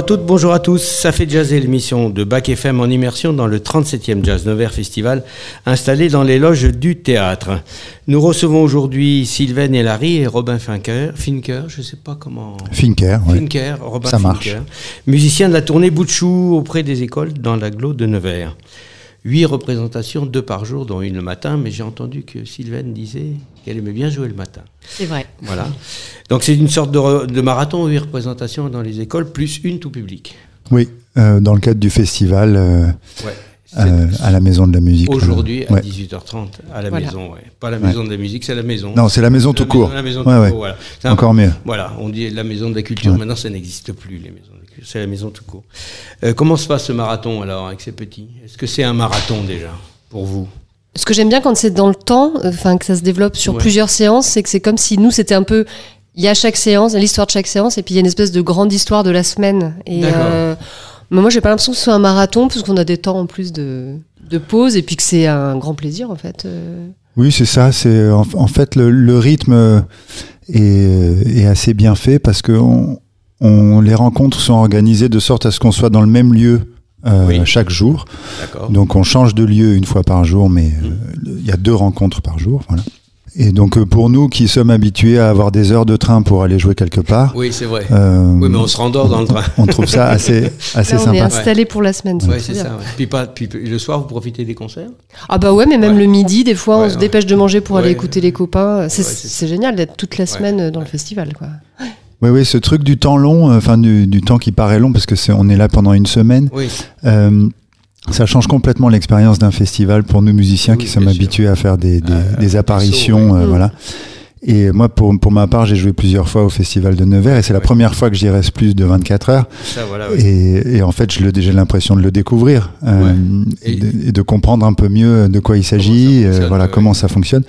Bonjour à toutes, bonjour à tous. Ça fait jazzer l'émission de Bac FM en immersion dans le 37e Jazz Nevers Festival installé dans les loges du théâtre. Nous recevons aujourd'hui Sylvain Larry et Robin Finker. Finker, je ne sais pas comment. Finker, oui. Finker, Robin Ça Finker. marche. Musicien de la tournée Boutchou auprès des écoles dans l'agglo de Nevers. Huit représentations, deux par jour, dont une le matin, mais j'ai entendu que Sylvain disait qu'elle aimait bien jouer le matin. C'est vrai. Voilà. Donc c'est une sorte de, marathon, huit représentations dans les écoles, plus une tout public. Oui, euh, dans le cadre du festival euh, Ouais. euh, à la Maison de la Musique. Aujourd'hui à Ouais. 18h30 à la Voilà. maison, ouais. Pas la Ouais. maison de la musique, c'est la maison. Non, c'est la maison tout La court. La maison Ouais, tout ouais. court, voilà. C'est un- Encore mieux. Voilà, on dit la maison de la culture. Ouais. Maintenant, ça n'existe plus, les maisons de la culture. C'est la maison tout court. Euh, comment se passe ce marathon alors avec ces petits? Est-ce que c'est un marathon déjà pour vous? Ce que j'aime bien quand c'est dans le temps, euh, enfin que ça se développe sur Ouais. plusieurs séances, c'est que c'est comme si nous c'était un peu, il y a chaque séance, l'histoire de chaque séance, et puis il y a une espèce de grande histoire de la semaine. Et D'accord. euh, mais moi j'ai pas l'impression que ce soit un marathon, parce qu'on a des temps en plus de, de pause, et puis que c'est un grand plaisir en fait. euh. Oui, c'est ça. C'est en, en fait le, le rythme est, est assez bien fait parce que on, on- les rencontres sont organisées de sorte à ce qu'on soit dans le même lieu euh, Oui. chaque jour. Donc on change de lieu une fois par jour, mais Mmh. euh, il y a deux rencontres par jour. Voilà. Et donc euh, pour nous qui sommes habitués à avoir des heures de train pour aller jouer quelque part, Oui, c'est vrai. euh, Oui, mais on se rendort dans le train. on trouve ça assez, assez Là, on est sympa. installé pour la semaine. Trop c'est bien. ça. ouais. Puis, pas, puis le soir, vous profitez des concerts Ah bah ouais, mais même Ouais. le midi, des fois, Ouais, on se ouais. dépêche de manger pour aller écouter les copains. C'est génial d'être toute la Ouais. semaine dans le festival, quoi. Oui, oui, ce truc du temps long, euh, enfin du, du temps qui paraît long parce que c'est on est là pendant une semaine. Oui. euh, ça change complètement l'expérience d'un festival pour nous musiciens Oui, qui sommes sûr. habitués à faire des, des, Euh, des apparitions, euh, Mm. voilà. Et moi, pour, pour ma part, j'ai joué plusieurs fois au festival de Nevers et c'est la première fois que j'y reste plus de 24 heures. Ça, voilà. ouais. Et, et en fait, j'ai l'impression de le découvrir euh, Ouais. et, Et- de, et de comprendre un peu mieux de quoi il s'agit, euh, voilà comment ça fonctionne.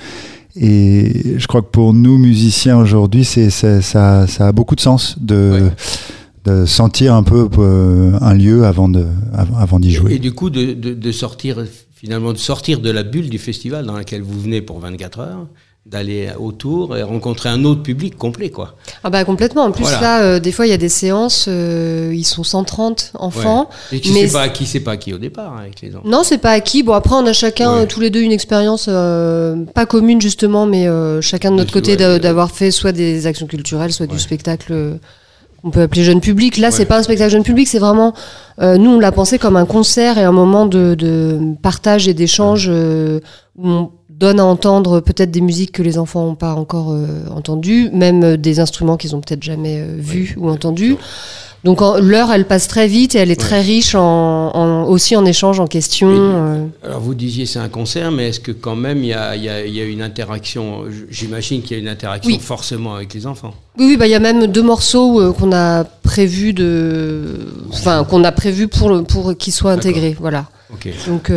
Et je crois que pour nous musiciens aujourd'hui, c'est ça, ça a beaucoup de sens de, de sentir un peu euh, un lieu avant de avant, avant d'y Et jouer. du coup, de, de- de sortir, finalement, de sortir de la bulle du festival dans laquelle vous venez pour 24 heures, d'aller autour et rencontrer un autre public complet, quoi. Ah bah complètement. En plus Voilà. là, euh, des fois il y a des séances, euh, ils sont 130 enfants. Et qui Mais sait pas qui c'est pas qui au départ hein, avec les enfants. Non, c'est pas acquis. Bon après on a chacun Ouais. tous les deux une expérience euh, pas commune justement, mais euh, chacun de notre côté ouais, d'avoir fait soit des actions culturelles, soit du spectacle. euh, qu'on peut appeler jeune public. Là, Ouais. c'est pas un spectacle jeune public, c'est vraiment. euh, nous, on l'a pensé comme un concert et un moment de, de partage et d'échange euh, où on donne à entendre peut-être des musiques que les enfants n'ont pas encore euh, entendues, même euh, des instruments qu'ils ont peut-être jamais euh, vus ou entendus. Donc en- l'heure, elle passe très vite et elle est très riche en, en- aussi en échange, en questions. Euh. Alors vous disiez c'est un concert, mais est-ce que quand même il y a, y a- il y a une interaction J'imagine qu'il y a une interaction Oui. forcément avec les enfants. Oui, oui, bah il y a même deux morceaux qu'on a prévu de, enfin qu'on a prévu pour le- pour qu'ils soient intégrés, voilà. Donc,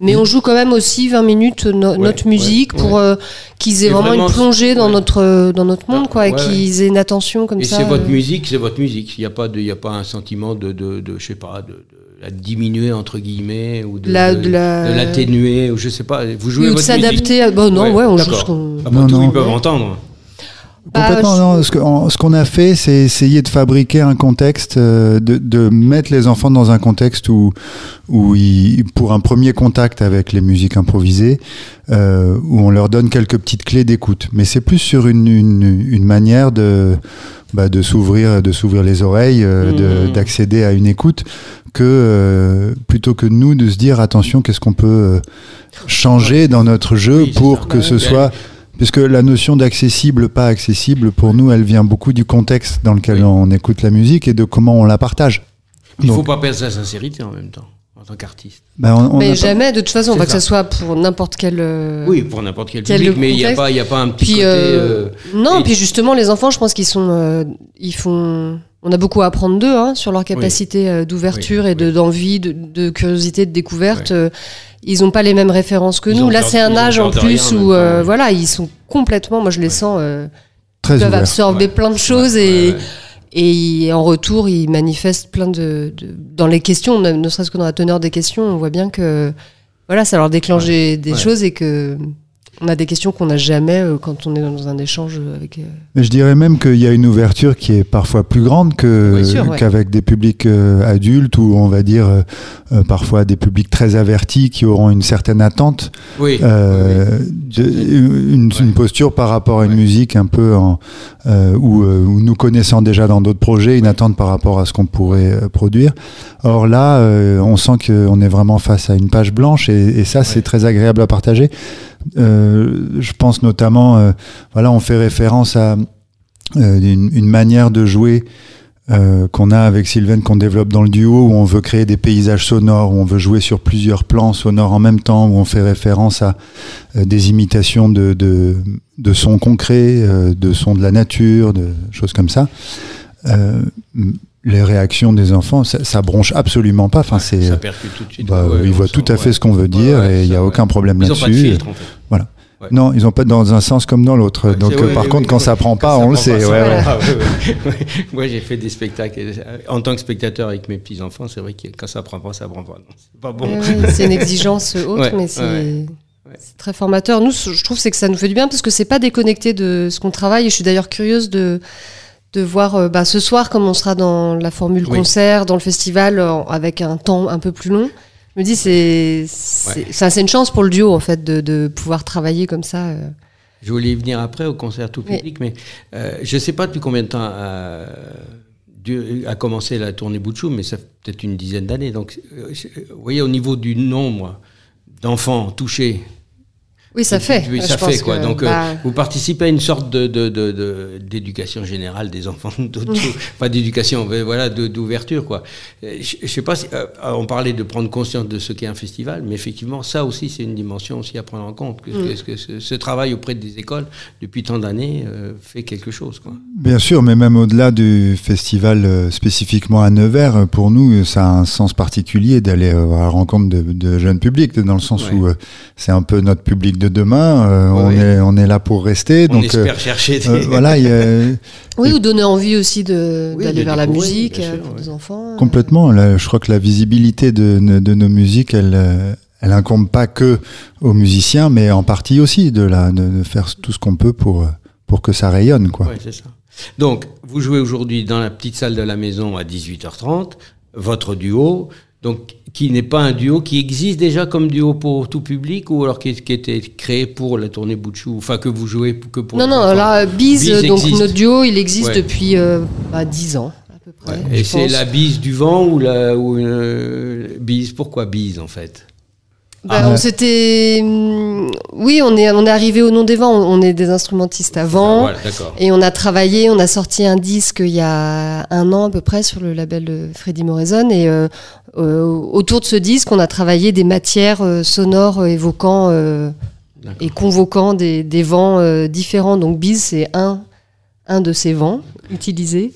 mais on joue quand même aussi 20 minutes no- Ouais, notre musique ouais, pour euh, qu'ils aient Et vraiment, vraiment, une plongée dans ouais. notre euh, dans notre monde, Dans- quoi, et ouais, qu'ils aient une attention comme Et ça. c'est votre euh. musique, c'est votre musique. Il n'y a pas de, il y a pas un sentiment de, de, de je sais pas, de, de la diminuer entre guillemets ou de, La- de, de la- de l'atténuer ou je sais pas. Vous jouez ou de votre musique. s'adapter. À... Bon, non, ouais, on joue ce qu'on. Après Non, tout, non. ils peuvent entendre. Bah, Complètement, je- non. Ce qu'on a fait, c'est essayer de fabriquer un contexte, euh, de, de mettre les enfants dans un contexte où, où ils, pour un premier contact avec les musiques improvisées, euh, où on leur donne quelques petites clés d'écoute. Mais c'est plus sur une, une, une manière de, bah, de s'ouvrir, de s'ouvrir les oreilles, euh, de- Mhm. d'accéder à une écoute, que euh, plutôt que nous de se dire attention, qu'est-ce qu'on peut euh, changer dans notre jeu Oui, pour que ce soit Puisque la notion d'accessible, pas accessible, pour nous, elle vient beaucoup du contexte dans lequel Oui. on écoute la musique et de comment on la partage. Il ne faut pas perdre sa sincérité en même temps, en tant qu'artiste. Ben, on- on mais pas- jamais, de toute façon, C'est enfin, que ce soit pour n'importe quel. euh, Oui, pour n'importe quel quel public, mais il n'y a contexte. pas, il y a pas un petit Puis, côté. euh, euh, non, et- puis justement, les enfants, je pense qu'ils sont, euh, ils font. On a beaucoup à apprendre d'eux hein, sur leur capacité euh, d'ouverture Oui, et de oui. d'envie, de, de curiosité, de découverte. Euh, Ils n'ont pas les mêmes références que Ils nous. Là, c'est un âge en plus rien, où, euh, voilà, ils sont complètement. Moi, je les sens. euh, très ils peuvent ouvert. absorber Ouais. plein de choses Ouais, et, ouais. et ils- en retour, ils manifestent plein de, de- dans les questions, ne, ne serait-ce que dans la teneur des questions, on voit bien que voilà, ça leur déclenche des, des Ouais. choses et que on a des questions qu'on n'a jamais euh, quand on est dans un échange avec. euh, je dirais même qu'il y a une ouverture qui est parfois plus grande que Oui, sûr, ouais. qu'avec des publics euh, adultes ou on va dire euh, euh, parfois des publics très avertis qui auront une certaine attente, Oui. euh, oui, de- une, Ouais. une posture par rapport à une Ouais. musique un peu en, euh, ou euh, ou nous connaissant déjà dans d'autres projets, une attente par rapport à ce qu'on pourrait euh, produire. Or là, euh, on sent qu'on est vraiment face à une page blanche et, et ça, c'est Ouais. très agréable à partager. Euh, je pense notamment, euh, voilà, on fait référence à euh, une, une manière de jouer euh, qu'on a avec Sylvain, qu'on développe dans le duo, où on veut créer des paysages sonores, où on veut jouer sur plusieurs plans sonores en même temps, où on fait référence à euh, des imitations de, de, de sons concrets, euh, de sons de la nature, de choses comme ça. Les réactions des enfants, ça, ça bronche absolument pas. Enfin, c'est, Ça percute tout de suite. bah, Ouais, ils voient tout à fait ce qu'on veut dire Ouais, et il n'y a aucun problème là-dessus. filtre, en fait. Non, ils n'ont pas dans un sens comme dans l'autre. Ouais, Donc, euh, ouais, par contre, quand ça prend pas, on le sait. Moi, j'ai fait des spectacles. euh, En tant que spectateur avec mes petits-enfants, c'est vrai que quand ça prend pas, ça prend pas. Non, C'est pas bon. Ouais, c'est une exigence autre, Ouais, mais c'est très formateur. Nous, je trouve c'est que ça nous fait du bien parce que c'est pas déconnecté de ce qu'on travaille. Et je suis d'ailleurs curieuse de de voir euh, bah, ce soir comme on sera dans la formule Oui. concert, dans le festival, euh, avec un temps un peu plus long. Je me dis c'est Ouais. ça, c'est une chance pour le duo en fait de, de pouvoir travailler comme ça. euh. Je voulais y venir après au concert tout Oui. public, mais euh, je ne sais pas depuis combien de temps euh, Dieu a commencé la tournée Bouchou, mais ça fait peut-être une dizaine d'années. Donc, euh, vous voyez, au niveau du nombre d'enfants touchés, Oui, ça fait. Oui, ça fait quoi. que, Donc, euh, bah, vous participez à une sorte de, de- de- de- d'éducation générale des enfants, pas d'éducation, mais voilà, d'ouverture quoi. Euh, Je, je sais pas si euh, on parlait de prendre conscience de ce qu'est un festival, mais effectivement, ça aussi, c'est une dimension aussi à prendre en compte. Que, Mm. que- que ce, ce travail auprès des écoles depuis tant d'années euh, fait quelque chose quoi. Bien sûr, mais même au-delà du festival euh, spécifiquement à Nevers, pour nous, ça a un sens particulier d'aller euh, à la rencontre de, de jeunes publics, dans le sens Ouais. où euh, c'est un peu notre public de demain. euh, Ouais, on, est, on est là pour rester. On donc, euh, espère chercher des... euh, voilà, il y a, oui, ou donner envie aussi Oui, d'aller vers la musique euh, sûr, pour ouais. des enfants. complètement. Là, je crois que la visibilité de, de nos musiques, elle, euh, elle incombe pas que aux musiciens, mais en partie aussi de, la, de, de faire tout ce qu'on peut pour, euh, pour que ça rayonne. Quoi. Ouais, c'est ça. Donc, vous jouez aujourd'hui dans la petite salle de la maison à 18h30, votre duo, donc qui n'est pas un duo qui existe déjà comme duo pour tout public ou alors qui, qui était créé pour la tournée Bouchou, enfin que vous jouez que pour Non, non, là, Bise, Bise donc existe. notre duo, il existe Ouais. depuis euh, bah, 10 ans, à peu près. Ouais. Et c'est la bise du vent ou la ou une euh, bise Pourquoi bise en fait? Bah, Ah. on s'était. hum, Oui, on est, on est arrivé au nom des vents, on est des instrumentistes avant. Voilà. Et on a travaillé, on a sorti un disque il y a un an à peu près sur le label de Freddy Morrison. Et euh, euh, autour de ce disque, on a travaillé des matières euh, sonores euh, évoquant euh, et convoquant des, des vents euh, différents. Donc Biz, c'est un, un de ces vents utilisés.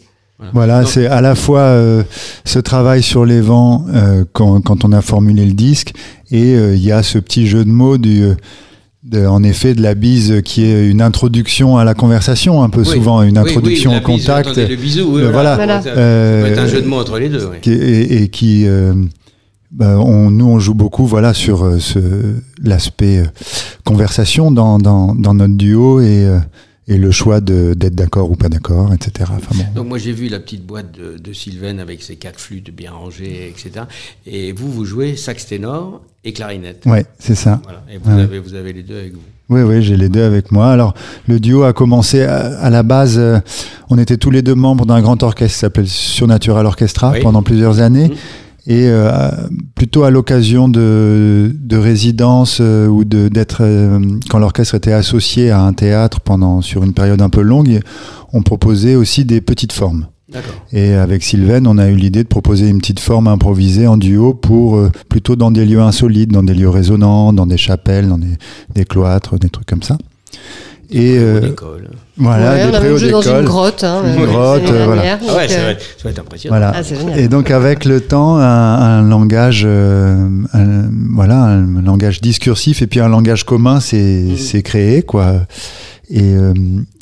Voilà, c'est à la fois euh, ce travail sur les vents euh, quand, quand on a formulé le disque, et euh, il y a ce petit jeu de mots du, euh, de- en effet de la bise qui est une introduction à la conversation, un peu Oui. souvent une introduction oui, la au bise, contact, le bisou, oui, Euh, voilà. Voilà. Ça, ça Euh, peut être un jeu de mots entre les deux. oui. qui- et, et qui, euh, bah, on, nous on joue beaucoup voilà sur euh, ce l'aspect euh, conversation dans, dans, dans notre duo et, euh, et le choix d'être d'accord ou pas d'accord, etc. Enfin, bon. Donc moi j'ai vu la petite boîte de, de Sylvain avec ses quatre flûtes bien rangées, etc. Et vous, vous jouez sax ténor et clarinette. Ouais, c'est ça. Voilà. Et vous, Ouais. avez, vous avez les deux avec vous. Oui, oui, j'ai les deux avec moi. Alors, le duo a commencé à, à la base. euh, on était tous les deux membres d'un grand orchestre qui s'appelle Surnatural Orchestra Oui. pendant plusieurs années. Mhm. Et euh, plutôt à l'occasion de, de résidences euh, ou de d'être euh, quand l'orchestre était associé à un théâtre pendant sur une période un peu longue, on proposait aussi des petites formes. Et avec Sylvain, on a eu l'idée de proposer une petite forme improvisée en duo pour euh, plutôt dans des lieux insolites, dans des lieux résonnants, dans des chapelles, dans des, des cloîtres, des trucs comme ça. Et euh, d'école. voilà, Ouais, des on a même préaux joué dans une d'école. grotte. Hein, Une euh, grotte, euh, voilà. Ah donc, ouais, ça euh, va, être, ça va être impressionnant. Voilà. Ah. Et donc avec le temps, un, un langage, euh, un- voilà, un langage discursif et puis un langage commun s'est s'est créé, quoi. Et, euh,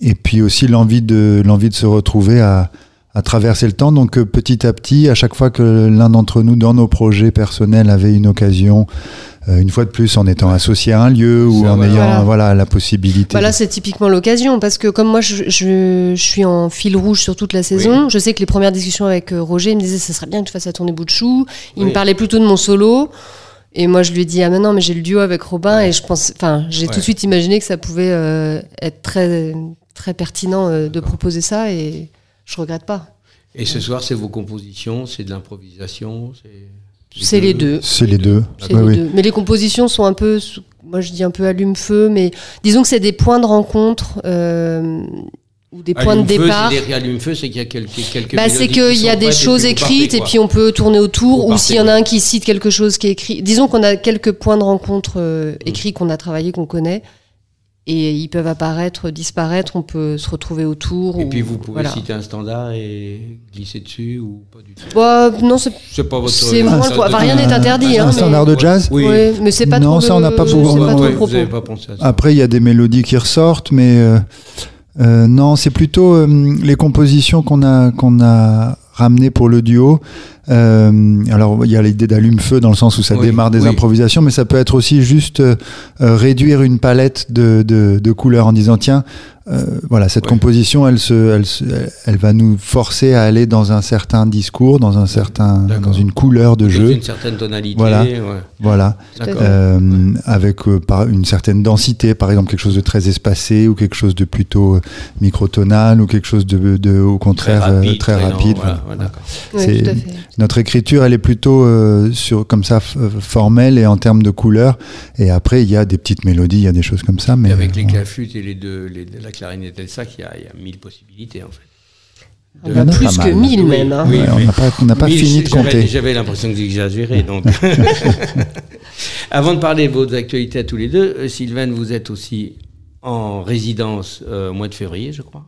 et puis aussi l'envie de l'envie de se retrouver à, à traverser le temps. Donc petit à petit, à chaque fois que l'un d'entre nous, dans nos projets personnels, avait une occasion une fois de plus en étant associé à un lieu ou en voilà. ayant Voilà. voilà la possibilité. Bah là, c'est typiquement l'occasion parce que comme moi, je, je, je suis en fil rouge sur toute la saison. Je sais que les premières discussions avec euh, Roger, il me disait, ça serait bien que tu fasses à tourner bout de chou. Il Oui. me parlait plutôt de mon solo. Et moi, je lui ai dit, ah mais non, mais j'ai le duo avec Robin Ouais. et je pense, enfin, j'ai Ouais. tout de suite imaginé que ça pouvait euh, être très, très pertinent euh, de proposer ça et je regrette pas. Et ce soir, c'est vos compositions, c'est de l'improvisation, c'est. C'est les deux. C'est les deux. C'est Ouais, les oui. deux. Mais les compositions sont un peu, moi je dis un peu allume-feu, mais disons que c'est des points de rencontre euh, ou des points de départ. c'est des- Allume-feu, c'est qu'il y a quelques, quelques Bah, c'est qu'il y a des et choses partez, écrites et puis on peut tourner autour, Vous ou s'il y en a un qui cite quelque chose qui est écrit. Disons qu'on a quelques points de rencontre euh, écrits qu'on a travaillé, qu'on connaît, et ils peuvent apparaître, disparaître, on peut se retrouver autour. Et ou- puis vous pouvez voilà. citer un standard et glisser dessus ou pas du tout. Bah, non, c'est pas votre. C'est moins méthode le point. de- Enfin, rien n'est interdit, Un hein, standard mais- de jazz. Oui. Ouais, mais c'est pas Non, trop. ça, on n'a pas ouais, trop vous pas pensé à ça. Après, il y a des mélodies qui ressortent, mais euh, euh, non, c'est plutôt euh, les compositions qu'on a qu'on a ramenées pour le duo. Euh, alors, il y a l'idée d'allume-feu dans le sens où ça Oui, démarre des oui. improvisations, mais ça peut être aussi juste euh, euh, réduire une palette de, de, de couleurs en disant tiens, euh, voilà, cette Ouais. composition, elle, se, elle, se- elle- elle va nous forcer à aller dans un certain discours, dans un certain, dans une couleur de Dans jeu, une certaine tonalité. Voilà. ouais. voilà. Euh, avec euh, par une certaine densité, par exemple quelque chose de très espacé ou quelque chose de plutôt microtonal ou quelque chose de, de au contraire très rapide. voilà, voilà. ouais, d'accord. Ouais, C'est- tout à fait. Notre écriture, elle est plutôt euh, sur comme ça formelle et en termes de couleurs. Et après, il y a des petites mélodies, il y a des choses comme ça. Mais Et avec les clafutes et les deux, les- la clarinette et le sac, il y a, il y a mille possibilités en fait. On Il y a en a plus que mal. 1000 Oui, même. hein. oui. on n'a pas, on fini de compter. J'avais l'impression que j'exagérais. Donc, avant de parler de vos actualités à tous les deux, euh, Sylvain, vous êtes aussi en résidence euh, au mois de février, je crois.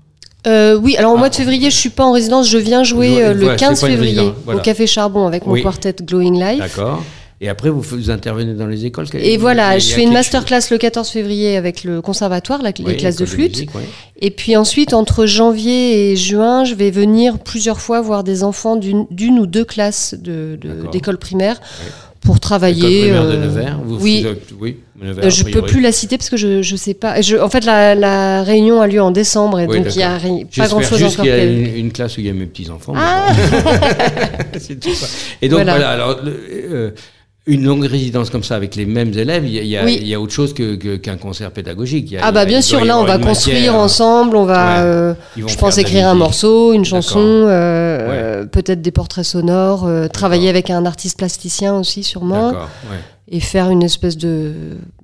Euh, oui, alors au mois de février, je suis pas en résidence, je viens jouer euh, le voilà, c'est 15 pas une février voilà. au Café Charbon avec mon Oui. quartet Glowing Life. D'accord. Et après, vous, vous intervenez dans les écoles. Et voilà, Il je fais une masterclass le 14 février avec le conservatoire, la- chose- les Oui, classes de flûte. musique, oui. Et puis ensuite, entre janvier et juin, je vais venir plusieurs fois voir des enfants d'une ou deux classes de- d'école primaire pour École travailler. primaire de euh, Nevers. Vous, oui. vous- oui, Nevers, Euh, je peux plus la citer parce que je je sais pas. Je- en fait, la, la réunion a lieu en décembre et Oui, donc il y a pas grand chose juste encore. qu'il y a une, une classe où il y a mes petits enfants. Ah C'est tout ça. Et donc Voilà. voilà, alors euh, une longue résidence comme ça avec les mêmes élèves, il y a, il y a- Oui. il y a autre chose que- que- qu'un concert pédagogique. Il y a- Ah il y bah a- bien sûr, là on va construire matière. ensemble, on va, Ouais. euh, je pense écrire un morceau, une chanson, euh, euh, peut-être des portraits sonores, euh, travailler avec un artiste plasticien aussi sûrement, ouais. et faire une espèce de,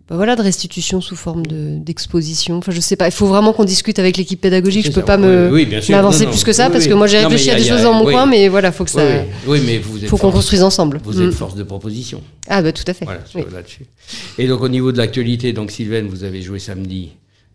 bah voilà, de restitution sous forme de d'exposition. Enfin je sais pas, il faut vraiment qu'on discute avec l'équipe pédagogique. Je peux ça, pas me oui, m'avancer plus que ça Oui, parce oui. que moi j'ai réfléchi à des choses dans mon coin, mais voilà, faut que ça, oui. Mais vous êtes faut qu'on construise ensemble. Vous Mm. êtes force de proposition. Ah bah tout à fait. Voilà, là-dessus. Et donc au niveau de l'actualité, donc Sylvain, vous avez joué samedi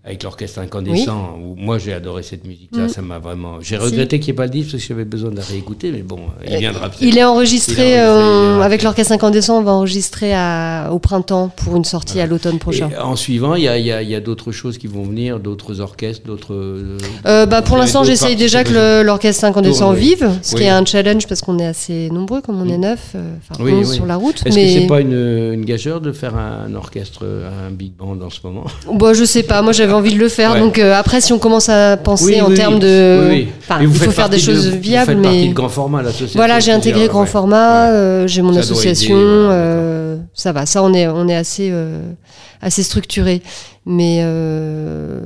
avec l'orchestre incandescent. où moi j'ai adoré cette musique-là, Mm. ça m'a vraiment. J'ai regretté qu'il n'y ait pas le disque parce que j'avais besoin de la réécouter, mais bon, il viendra peut-être. Il est enregistré, Il est enregistré, euh, avec l'orchestre incandescent, on va enregistrer à- au printemps pour une sortie à l'automne prochain. Et en suivant, il y a, il y a- il y a d'autres choses qui vont venir, d'autres orchestres, d'autres. euh, Euh, bah, pour l'instant, j'essaye déjà que l'orchestre incandescent vive, ce qui est un challenge parce qu'on est assez nombreux, comme on est neuf, euh, enfin 11 oui. sur la route. Est-ce mais que c'est pas une, une gageure de faire un orchestre, un big band en ce moment? Bah, je sais pas, moi j'avais envie de le faire. Ouais. Donc euh, après, si on commence à penser Oui, en oui, termes de. Oui, oui. Enfin, il faut faire des choses de- viables, Vous faites partie mais. de grand format, l'association. Voilà, j'ai intégré grand format, euh, j'ai mon Ça doit aider, association, voilà, euh, ça va, ça on est, on est assez, assez structuré. Mais, euh,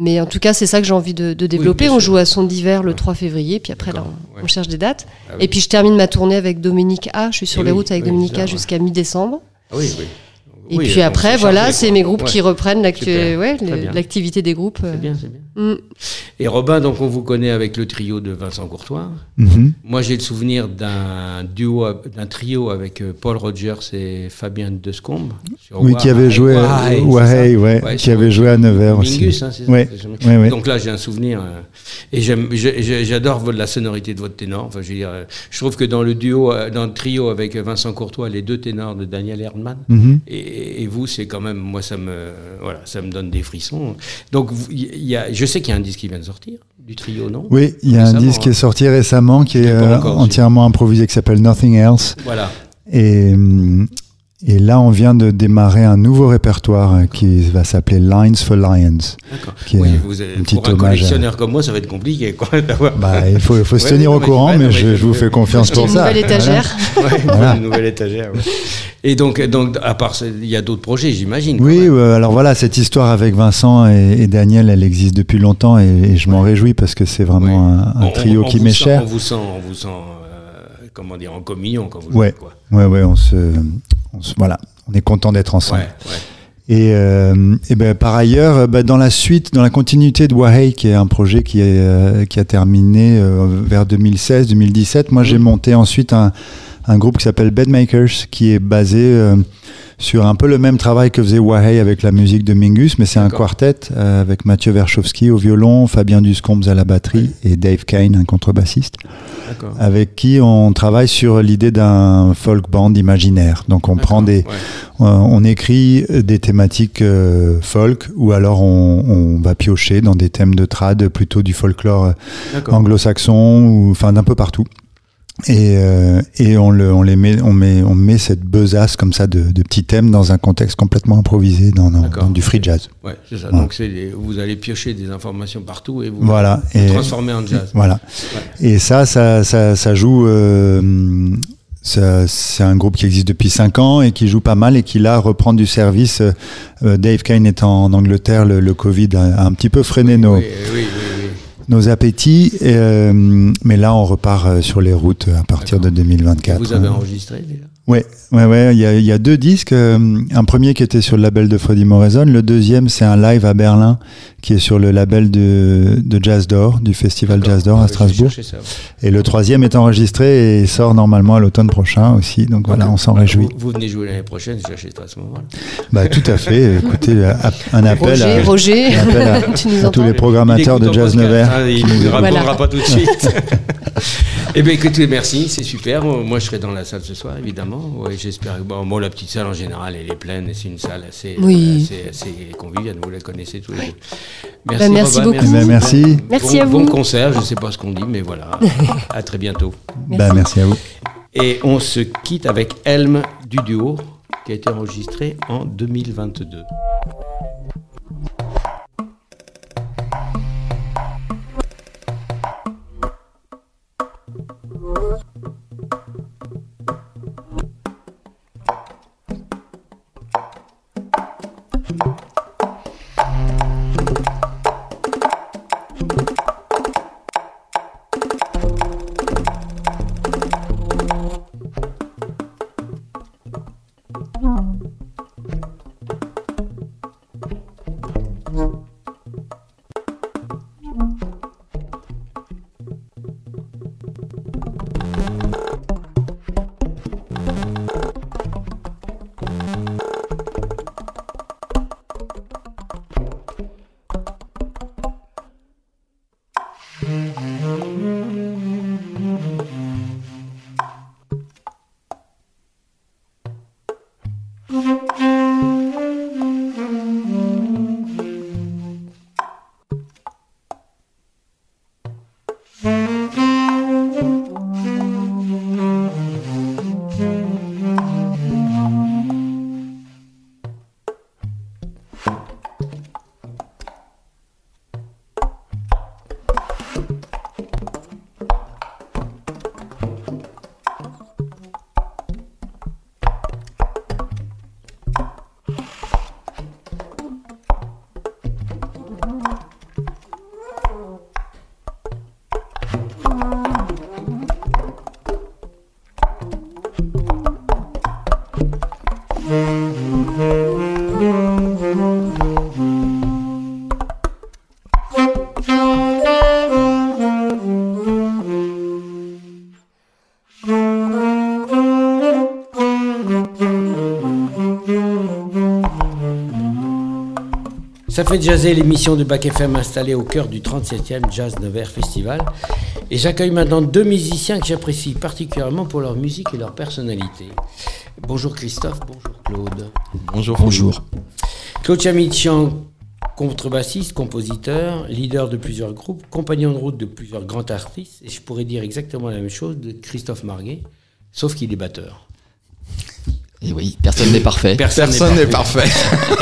mais en tout cas, c'est ça que j'ai envie de, de développer. on joue à son d'hiver le Ouais. 3 février, puis après là, on, ouais. on cherche des dates. Ah oui. Et puis je termine ma tournée avec Dominique A. Je suis sur les oui, routes avec Dominique A jusqu'à mi-décembre. Ah oui, oui. Et Oui, puis donc après, c'est voilà, c'est mes groupes Ouais. qui reprennent ouais, l'activité des groupes. C'est bien, c'est bien. Mm. Et Robin, donc on vous connaît avec le trio de Vincent Courtois. Mhm. Moi, j'ai le souvenir d'un duo, d'un trio avec euh, Paul Rogers et Fabien Descombes. sur Oui, qui avait joué, ouais, qui avait joué à Nevers aussi. Hein, ça. Donc là, j'ai un souvenir. euh, et j'adore la sonorité de votre ténor. Enfin, je, veux dire, euh, je trouve que dans le duo, euh, dans le trio avec Vincent Courtois, les deux ténors de Daniel Erdmann, Mhm. et, et vous, c'est quand même, moi, ça me, voilà, ça me donne des frissons. Donc, y a, je sais qu'il y a un disque qui vient de sortir du trio, non? Oui, il y a un disque qui est hein. sorti récemment qui est euh, encore, entièrement improvisé qui s'appelle Nothing Else. Voilà. Et, hum, et là, on vient de démarrer un nouveau répertoire euh, qui va s'appeler Lines for Lions. D'accord. qui Oui, un- vous avez- un petit pour un à- collectionneur comme moi, ça va être compliqué. Quoi, Bah, il faut, il faut se Ouais, tenir non, au courant, mais non, je, mais- je vous fais confiance pour une ça. nouvelle étagère. Ouais, Voilà. une nouvelle étagère. ouais. Et donc, donc, à part il y a d'autres projets, j'imagine. Oui, euh, alors voilà, cette histoire avec Vincent et, et Daniel, elle existe depuis longtemps et, et je m'en réjouis parce que c'est vraiment un, trio on qui m'est cher. On vous sent, on vous sent euh, comment dire, en communion quand vous Ouais. jouez. Quoi. Ouais, ouais, on se, on se- voilà, on est content d'être ensemble. Ouais, ouais. Et, euh, et ben, par ailleurs, euh, ben, dans la suite, dans la continuité de Wahey, qui est un projet qui, est, euh, qui a terminé euh, vers 2016-2017, moi j'ai Mhm. monté ensuite un, un groupe qui s'appelle Bedmakers, qui est basé euh, sur un peu le même travail que faisait Wahey avec la musique de Mingus, mais c'est un quartet euh, avec Mathieu Verchowski au violon, Fabien Duscombs à la batterie et Dave Kane, un contrebassiste avec qui on travaille sur l'idée d'un folk band imaginaire. Donc on prend des, ouais. euh, on écrit des thématiques euh, folk ou alors on, on va piocher dans des thèmes de trad plutôt du folklore D'accord. anglo-saxon ou enfin d'un peu partout. Et, euh, et on, le, on les met, on met, on met cette besace comme ça de, de petits thèmes dans un contexte complètement improvisé dans, dans- D'accord. dans du free jazz. Ouais, c'est ça. Ouais. Donc vous allez piocher des informations partout et vous, Voilà. vous Et, transformer en jazz. Voilà. Et ça, ça, ça, ça joue. euh, c'est un groupe qui existe depuis 5 ans et qui joue pas mal et qui là reprend du service. Euh, Dave Kane est en Angleterre, le, le Covid a, a un petit peu freiné nos, Oui, oui. Nos appétits. Et, euh, mais là, on repart euh, sur les routes à partir de Et 2024. Vous avez enregistré déjà Ouais, ouais, ouais. Il y y a deux disques. euh, un premier qui était sur le label de Freddie Morrison. Le deuxième, c'est un live à Berlin qui est sur le label de, de Jazz d'Or, du Festival. Jazz d'Or à Strasbourg. Et le troisième est enregistré et sort normalement à l'automne prochain aussi. Donc voilà, on s'en réjouit. Vous, vous venez jouer l'année prochaine, j'achèterai à ce moment-là. Bah, tout à fait. Écoutez, euh, un appel Roger, à, Roger, un appel à- tu nous à tous les programmateurs de Jazz Nevers. hein, il ne nous- répondra Voilà. pas tout de suite. Eh bien, écoutez, merci, c'est super. Moi, je serai dans la salle ce soir, évidemment. Ouais, j'espère. que- Bon, bon, la petite salle en général, elle est pleine et c'est une salle assez, Oui. assez, assez conviviale. Vous la connaissez tous les deux. Merci Robin, beaucoup. Eh ben, merci. Bon- Merci bon- à vous. Bon concert, je ne sais pas ce qu'on dit, mais voilà. à très bientôt. Bah, merci à vous. Et on se quitte avec Helm du duo, qui a été enregistré en 2022. Jaser l'émission de Bac FM installée au cœur du 37e Jazz Nevers Festival. Et j'accueille maintenant deux musiciens que j'apprécie particulièrement pour leur musique et leur personnalité. Bonjour Christophe, bonjour Claude. Bonjour. Bonjour. Claude Chamichian, contrebassiste, compositeur, leader de plusieurs groupes, compagnon de route de plusieurs grands artistes. Et je pourrais dire exactement la même chose de Christophe Marguet, sauf qu'il est batteur. Et oui, personne n'est parfait. Personne n'est parfait.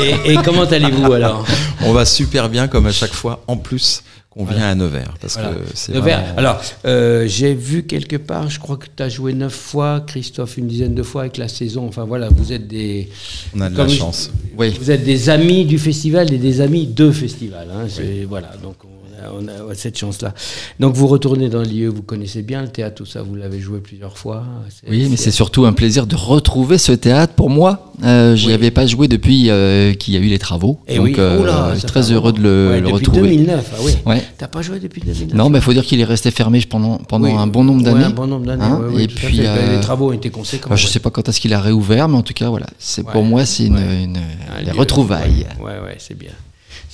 Et, et comment allez-vous alors On va super bien comme à chaque fois. En plus, on vient à Nevers. Parce Voilà. que c'est Nevers. vraiment- Alors, euh, j'ai vu quelque part, je crois que tu as joué neuf fois, Christophe une dizaine de fois avec la saison. Enfin voilà, vous êtes des, on a de comme la je- chance. Oui. vous êtes des amis du festival et des amis de festival. hein. Voilà, donc on on a cette chance-là. Donc vous retournez dans le lieu, vous connaissez bien le théâtre, tout ça, vous l'avez joué plusieurs fois. Oui, mais c'est surtout un plaisir de retrouver ce théâtre pour moi. Euh, J'y Oui. avais pas joué depuis euh, qu'il y a eu les travaux. Et donc, oui, euh, oula, je suis très heureux de le, Ouais, le depuis retrouver. 2009, ah oui. Ouais. T'as pas joué depuis 2009 Non, mais il faut dire qu'il est resté fermé pendant, pendant Oui. un bon nombre Ouais, d'années. un bon nombre d'années, Hein, et puis. Ben, euh, les travaux ont été conséquents. Enfin, je sais pas quand est-ce qu'il a réouvert, mais en tout cas, voilà. C'est pour moi, c'est une, une- Un les retrouvailles. Ouais, ouais, c'est bien.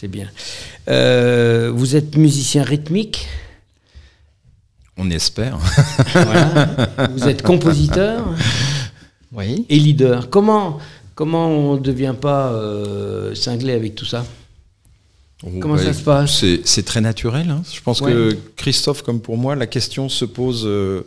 C'est bien. Euh, vous êtes musicien rythmique, On espère. voilà. vous êtes compositeur Oui. et leader. Comment, comment on ne devient pas euh, cinglé avec tout ça Comment ça se passe C'est très naturel. hein. Je pense Ouais. que Christophe, comme pour moi, la question se pose euh,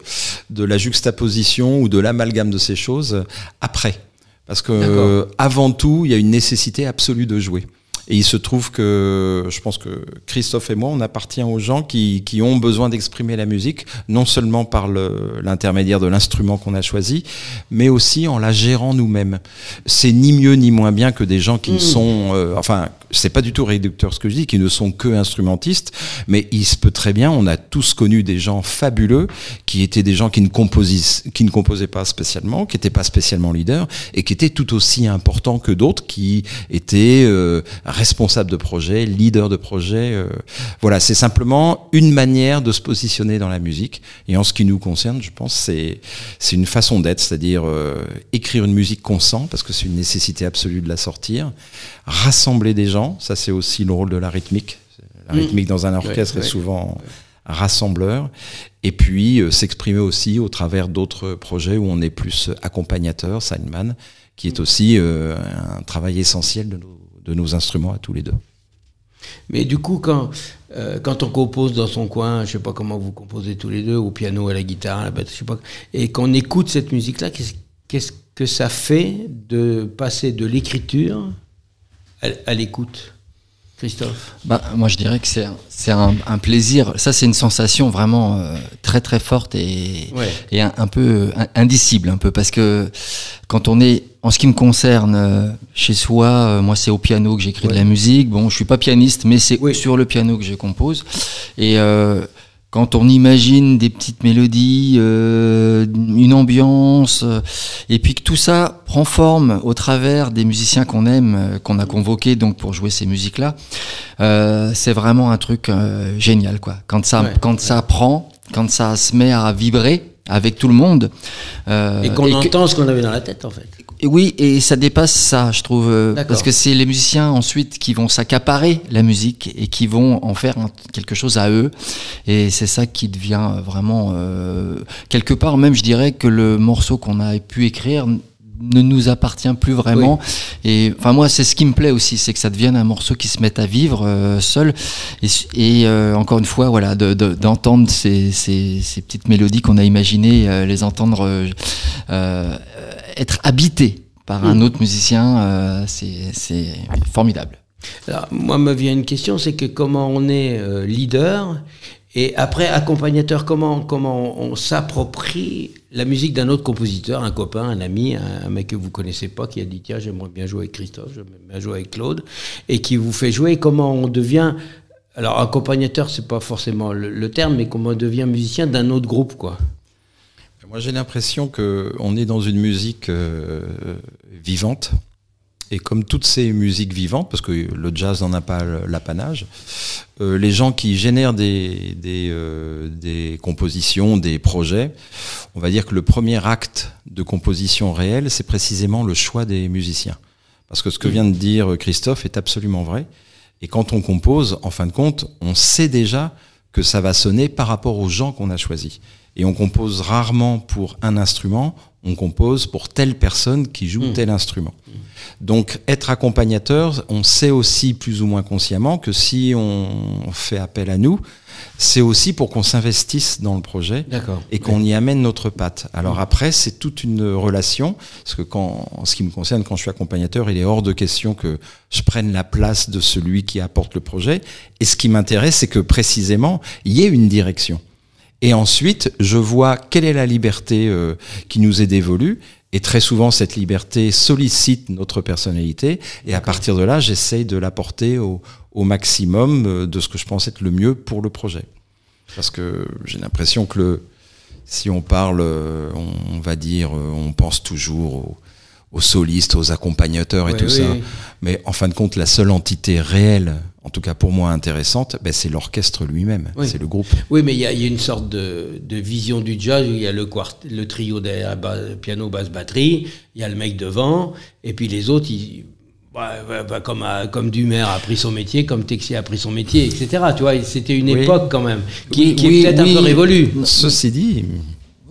de la juxtaposition ou de l'amalgame de ces choses après. Parce que euh, avant tout, il y a une nécessité absolue de jouer. Et il se trouve que je pense que Christophe et moi, on appartient aux gens qui, qui ont besoin d'exprimer la musique, non seulement par le- l'intermédiaire de l'instrument qu'on a choisi, mais aussi en la gérant nous-mêmes. C'est ni mieux ni moins bien que des gens qui Mm. sont, euh, enfin, c'est pas du tout réducteur ce que je dis, qui ne sont que instrumentistes, mais il se peut très bien, on a tous connu des gens fabuleux qui étaient des gens qui ne, composissent, qui ne composaient pas spécialement, qui n'étaient pas spécialement leaders, et qui étaient tout aussi importants que d'autres qui étaient euh, responsables de projet, leaders de projet. euh. voilà, c'est simplement une manière de se positionner dans la musique. Et en ce qui nous concerne, je pense, c'est c'est une façon d'être, c'est-à-dire euh, écrire une musique qu'on sent, parce que c'est une nécessité absolue de la sortir, rassembler des gens, ça c'est aussi le rôle de la rythmique. La Mm. rythmique dans un orchestre Ouais, ouais. est souvent rassembleur, et puis euh, s'exprimer aussi au travers d'autres projets où on est plus accompagnateur, signman, qui est aussi euh, un travail essentiel de nos, de nos instruments à tous les deux. Mais du coup, quand, euh, quand on compose dans son coin, je sais pas comment vous composez tous les deux, au piano, à la guitare, à la batterie, je sais pas, et qu'on écoute cette musique-là, qu'est-ce qu'est-ce que ça fait de passer de l'écriture à, l'écoute Christophe? Bah, moi, je dirais que c'est un, c'est un, plaisir. Ça, c'est une sensation vraiment euh, très très forte et, Ouais. et un, un peu in- indicible, un peu, parce que quand on est, en ce qui me concerne, euh, chez soi, euh, moi, c'est au piano que j'écris de la musique. Bon, je suis pas pianiste, mais c'est Oui. sur le piano que je compose. Et euh, quand on imagine des petites mélodies, euh, une ambiance, euh, et puis que tout ça prend forme au travers des musiciens qu'on aime, euh, qu'on a convoqués donc pour jouer ces musiques-là, euh, c'est vraiment un truc euh, génial quoi. Quand ça, Ouais, quand ça prend, quand ça se met à vibrer avec tout le monde. euh, Et qu'on que- entend ce qu'on avait dans la tête, en fait. Oui, et ça dépasse ça, je trouve, euh, parce que c'est les musiciens ensuite qui vont s'accaparer la musique et qui vont en faire quelque chose à eux. Et c'est ça qui devient vraiment euh, quelque part même, je dirais que le morceau qu'on a pu écrire ne nous appartient plus vraiment. Et enfin moi, c'est ce qui me plaît aussi, c'est que ça devienne un morceau qui se mette à vivre euh, seul. Et, euh, encore une fois, voilà, de- de- d'entendre ces, ces, ces petites mélodies qu'on a imaginées, euh, les entendre euh, euh, être habité par un Mm. autre musicien, euh, c'est c'est formidable. Alors, moi, me vient une question, c'est que comment on est euh, leader et après accompagnateur, comment, comment on s'approprie la musique d'un autre compositeur, un copain, un ami, un, mec que vous connaissez pas qui a dit tiens j'aimerais bien jouer avec Christophe, j'aimerais bien jouer avec Claude et qui vous fait jouer. Comment on devient alors accompagnateur, c'est pas forcément le, terme, mais comment on devient musicien d'un autre groupe quoi? Moi, j'ai l'impression que on est dans une musique euh, vivante. Et comme toutes ces musiques vivantes, parce que le jazz n'en a pas l'apanage, euh, les gens qui génèrent des, des, euh, des compositions, des projets, on va dire que le premier acte de composition réelle, c'est précisément le choix des musiciens. Parce que ce que vient de dire Christophe est absolument vrai. Et quand on compose, en fin de compte, on sait déjà que ça va sonner par rapport aux gens qu'on a choisis. Et on compose rarement pour un instrument, on compose pour telle personne qui joue Mm. tel instrument. Donc être accompagnateur, on sait aussi plus ou moins consciemment que si on fait appel à nous, c'est aussi pour qu'on s'investisse dans le projet et qu'on y amène notre patte. Alors après, c'est toute une relation, parce que quand, en ce qui me concerne, quand je suis accompagnateur, il est hors de question que je prenne la place de celui qui apporte le projet. Et ce qui m'intéresse, c'est que précisément, il y ait une direction. Et ensuite, je vois quelle est la liberté euh, qui nous est dévolue. Et très souvent, cette liberté sollicite notre personnalité. Et à partir de là, j'essaye de l'apporter au, au maximum euh, de ce que je pense être le mieux pour le projet. Parce que j'ai l'impression que le, si on parle, euh, on, va dire, on pense toujours aux, aux solistes, aux accompagnateurs et tout oui, ça. Mais en fin de compte, la seule entité réelle, en tout cas pour moi intéressante, ben, c'est l'orchestre lui-même, Oui. c'est le groupe. Oui, mais il y, a il y a une sorte de, de vision du jazz où il y a le, quart, le trio derrière, piano, basse, batterie, il y a le mec devant, et puis les autres, ils, bah, bah, bah, comme, comme Dumer a pris son métier, comme Texier a pris son métier, etc. Tu vois, c'était une Oui. époque quand même qui, Oui, qui est peut-être un peu révolue. Ceci dit,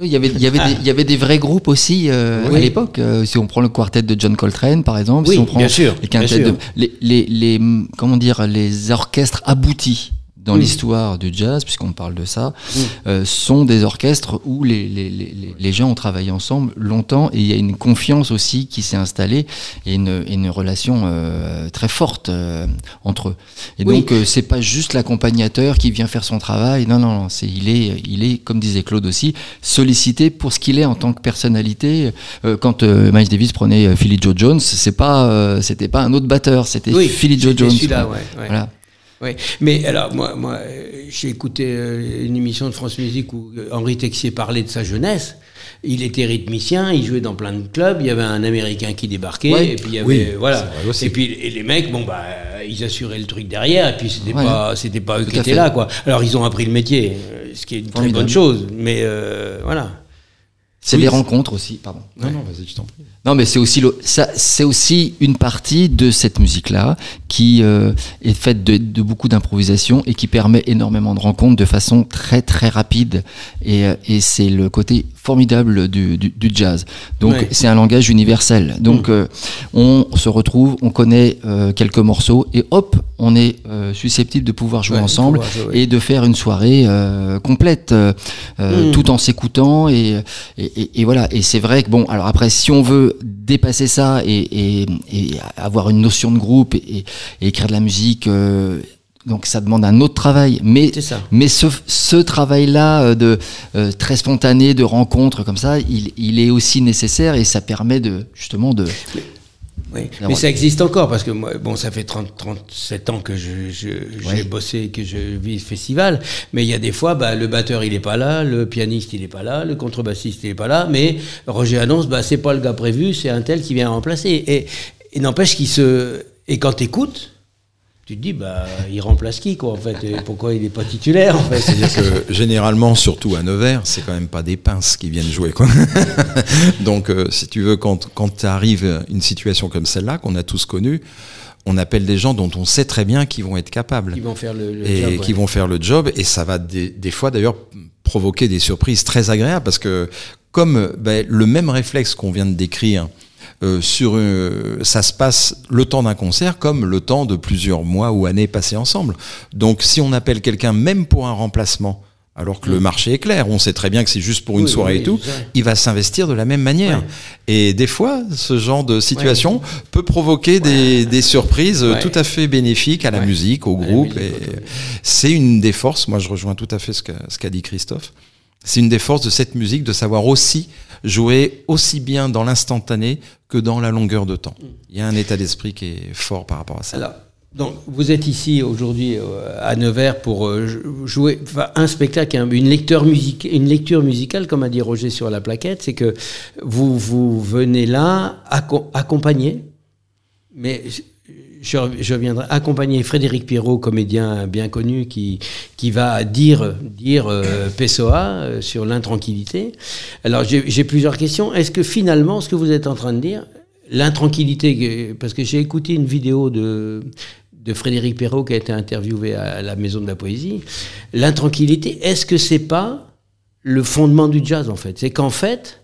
il y avait, il y avait, des, il y avait des vrais groupes aussi euh, Oui. à l'époque. Euh, si on prend le quartet de John Coltrane, par exemple, Oui, si on prend bien sûr, les bien sûr. de les, les, les comment dire les orchestres aboutis dans Mm. l'histoire du jazz, puisqu'on parle de ça, Mm. euh, sont des orchestres où les, les, les, les- gens ont travaillé ensemble longtemps et il y a une confiance aussi qui s'est installée et une, une relation euh, très forte euh, entre eux. Et Oui. donc euh, c'est pas juste l'accompagnateur qui vient faire son travail. Non, non, non, c'est il est, il est comme disait Claude aussi sollicité pour ce qu'il est en tant que personnalité. Euh, quand euh, Miles Davis prenait Philly Joe Jones, c'est pas, euh, c'était pas un autre batteur, c'était Oui, Philly Joe Jones. ouais, ouais. Voilà. Oui, mais alors moi, moi j'ai écouté euh, une émission de France Musique où euh, Henri Texier parlait de sa jeunesse. Il était rythmicien, il jouait dans plein de clubs. Il y avait un Américain qui débarquait, Ouais. et puis il y avait Oui, voilà. Et puis et les mecs, bon bah, ils assuraient le truc derrière, et puis c'était Ouais. pas, c'était pas eux qui étaient là, quoi. Alors ils ont appris le métier, ce qui est une très bonne chose. Mais euh, voilà. C'est Oui, les rencontres aussi, pardon. non, non, vas-y, je t'en prie. Non, mais c'est aussi le- ça, c'est aussi une partie de cette musique-là qui euh, est faite de, de beaucoup d'improvisation et qui permet énormément de rencontres de façon très très rapide. Et, euh, et c'est le côté formidable du, du, du jazz. Donc Ouais. c'est un langage universel. Donc euh, on se retrouve, on connaît euh, quelques morceaux et hop, on est euh, susceptible de pouvoir jouer Ouais, ensemble pouvoir jouer, ouais. et de faire une soirée euh, complète euh, euh, Mm. tout en s'écoutant et, et, et- et voilà et c'est vrai que bon alors après si on veut dépasser ça et, et, et avoir une notion de groupe et, et- et écrire de la musique euh, donc ça demande un autre travail mais mais ce, ce travail-là de euh, très spontané de rencontre comme ça il, il est aussi nécessaire et ça permet de justement de Oui, mais ça existe encore parce que moi, bon, ça fait 30, 37 ans que je, je- j'ai Ouais. bossé, que je vis ce festival. Mais il y a des fois, bah, le batteur il est pas là, le pianiste il est pas là, le contrebassiste il est pas là. Mais Roger annonce, bah, c'est pas le gars prévu, c'est un tel qui vient remplacer. Et, et n'empêche qu'il se, et quand t'écoutes, tu te dis, bah, il remplace qui quoi en fait Et Pourquoi il est pas titulaire en fait? C'est-à-dire que généralement, surtout à Nevers, c'est quand même pas des pinces qui viennent jouer. Quoi. Donc, euh, si tu veux, quand, quand à une situation comme celle-là, qu'on a tous connue, on appelle des gens dont on sait très bien qu'ils vont être capables Ils vont faire le, le et job, qui ouais. vont faire le job. Et ça va des, des fois d'ailleurs provoquer des surprises très agréables parce que comme ben, le même réflexe qu'on vient de décrire, euh, sur euh, ça se passe le temps d'un concert comme le temps de plusieurs mois ou années passées ensemble. Donc si on appelle quelqu'un même pour un remplacement, alors que le marché est clair, on sait très bien que c'est juste pour une Oui, soirée oui, et tout, il va s'investir de la même manière. Et des fois, ce genre de situation peut provoquer des, des surprises Ouais. tout à fait bénéfiques à la musique, au groupe. et c'est une des forces, moi je rejoins tout à fait ce qu'a ce qu'a dit Christophe, c'est une des forces de cette musique de savoir aussi jouer aussi bien dans l'instantané que dans la longueur de temps. Il y a un état d'esprit qui est fort par rapport à ça. Alors, donc, vous êtes ici aujourd'hui euh, à Nevers pour euh, jou- jouer enfin, un spectacle, un- une lecture, musique, une lecture musicale, comme a dit Roger sur la plaquette, c'est que vous, vous venez là acco- accompagner, mais je, reviendrai, accompagner Frédéric Pierrot, comédien bien connu, qui, va dire, dire euh, Pessoa euh, sur l'intranquillité. Alors j'ai plusieurs questions. Est-ce que finalement, ce que vous êtes en train de dire, l'intranquillité, parce que j'ai écouté une vidéo de, de Frédéric Perrault qui a été interviewé à la Maison de la Poésie, l'intranquillité, est-ce que c'est pas le fondement du jazz, en fait? C'est qu'en fait,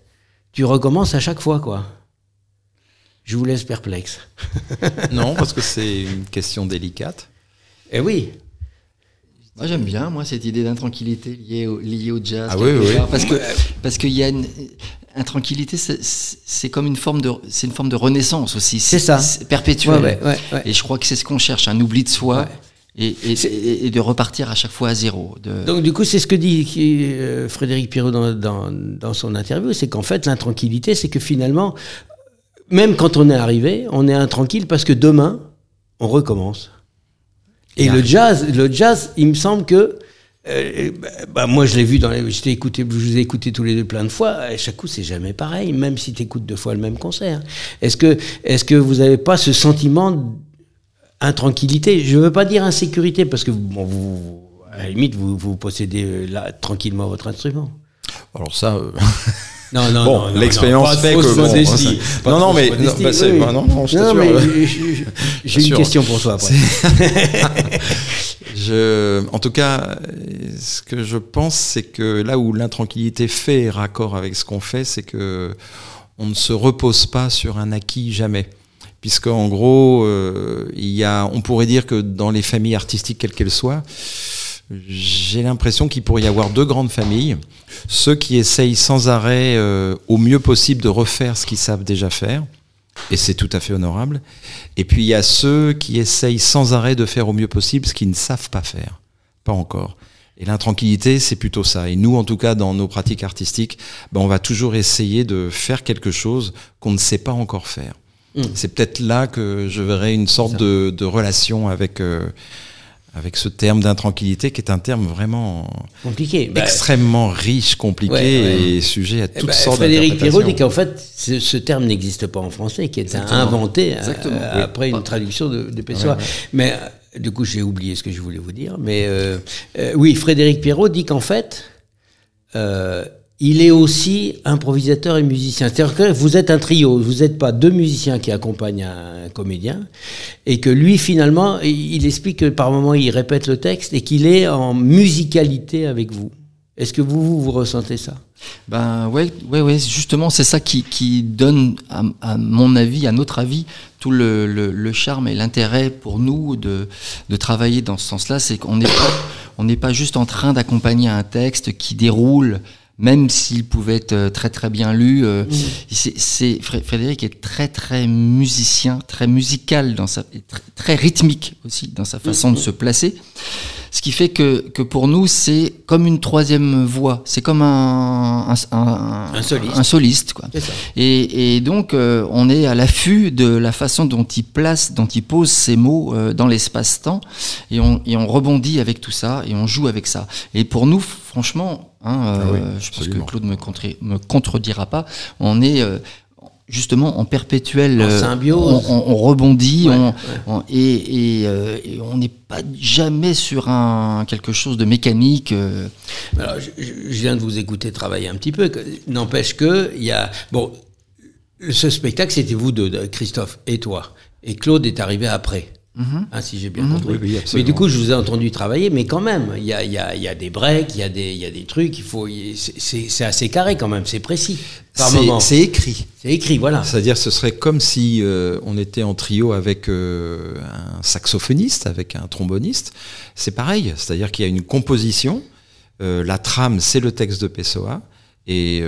tu recommences à chaque fois, quoi. Je vous laisse perplexe. non, parce que c'est une question délicate. Eh oui. Moi j'aime bien moi cette idée d'intranquillité liée au, liée au jazz. Ah oui, oui. Parce que parce qu'il y a une intranquillité, c'est comme une forme de c'est une forme de renaissance aussi. C'est ça. Perpétuel. Ouais, ouais, ouais, et je crois que c'est ce qu'on cherche, un oubli de soi. Et, et, et, de repartir à chaque fois à zéro. De... Donc du coup, c'est ce que dit euh, Frédéric Pirot dans, dans, dans son interview, c'est qu'en fait, l'intranquillité, c'est que finalement, même quand on est arrivé, on est intranquille parce que demain, on recommence. Et le jazz, le jazz, il me semble que euh, bah, moi, je l'ai vu dans les. Je, écouté, je vous ai écouté tous les deux plein de fois. À chaque coup, c'est jamais pareil, même si tu écoutes deux fois le même concert. Est-ce que, est que vous n'avez pas ce sentiment d'intranquillité? Je ne veux pas dire insécurité, parce que bon, vous, à la limite, vous, vous possédez euh, là, tranquillement votre instrument. Alors ça. Euh... Non, non, bon, l'expérience fait que bon, non, non, mais non, bah, oui, non, non, je non, mais j'ai une question pour toi. Après. je, en tout cas, ce que je pense, c'est que là où l'intranquillité fait raccord avec ce qu'on fait, c'est que on ne se repose pas sur un acquis jamais. Puisque en gros, euh, il y a, on pourrait dire que dans les familles artistiques quelles qu'elles soient, j'ai l'impression qu'il pourrait y avoir deux grandes familles. Ceux qui essayent sans arrêt, euh, au mieux possible, de refaire ce qu'ils savent déjà faire, et c'est tout à fait honorable. Et puis il y a ceux qui essayent sans arrêt de faire au mieux possible ce qu'ils ne savent pas faire. Pas encore. Et l'intranquillité, c'est plutôt ça. Et nous, en tout cas, dans nos pratiques artistiques, ben, on va toujours essayer de faire quelque chose qu'on ne sait pas encore faire. Mmh. C'est peut-être là que je verrai une sorte de, de, relation avec... Euh, avec ce terme d'intranquillité qui est un terme vraiment compliqué, bah, extrêmement riche, compliqué ouais, ouais. et sujet à toutes eh ben, sortes Frédéric Pirot dit qu'en fait ce, ce terme n'existe pas en français, qui est Exactement. inventé Exactement. Euh, après une traduction de, de Pessoa. Ouais, Mais euh, du coup j'ai oublié ce que je voulais vous dire. Mais euh, euh oui, Frédéric Pirot dit qu'en fait euh, il est aussi improvisateur et musicien. C'est-à-dire que vous êtes un trio, vous n'êtes pas deux musiciens qui accompagnent un comédien, et que lui, finalement, il explique que par moments, il répète le texte et qu'il est en musicalité avec vous. Est-ce que vous, vous ressentez ça? Ben ouais, ouais, ouais. Justement, c'est ça qui, qui donne, à, à, mon avis, à notre avis, tout le, le, le charme et l'intérêt pour nous de, de travailler dans ce sens-là. C'est qu'on n'est pas, on n'est pas juste en train d'accompagner un texte qui déroule même s'il pouvait être très très bien lu. Euh, mmh. c'est Frédéric est très très musicien, très musical dans sa, très, très rythmique aussi dans sa façon mmh. de se placer. Ce qui fait que, que pour nous, c'est comme une troisième voix. C'est comme un, un, un, un, soliste. Un soliste quoi. Et, et, donc, euh, on est à l'affût de la façon dont il place, dont il pose ses mots euh, dans l'espace-temps. Et on, et on rebondit avec tout ça et on joue avec ça. Et pour nous, franchement, hein, euh, ah oui, je pense que Claude me, contre, me contredira pas, on est euh, justement en perpétuel en symbiose. On, on, on rebondit ouais, on, ouais. on, et, et, euh, et on n'est pas jamais sur un quelque chose de mécanique euh. alors je, je, viens de vous écouter travailler un petit peu n'empêche que il y a bon ce spectacle c'était vous deux Christophe et toi et Claude est arrivé après Mmh. Ah, si j'ai bien mmh. compris. Oui, oui, mais du coup, je vous ai entendu travailler, mais quand même, il y a, y, a, y a, des breaks, il y, a des, y a des trucs, il faut, c'est assez carré quand même, c'est précis. C'est écrit. C'est écrit, voilà. C'est-à-dire, ce serait comme si euh, on était en trio avec euh, un saxophoniste, avec un tromboniste. C'est pareil, c'est-à-dire qu'il y a une composition. Euh, la trame, c'est le texte de Pessoa. Et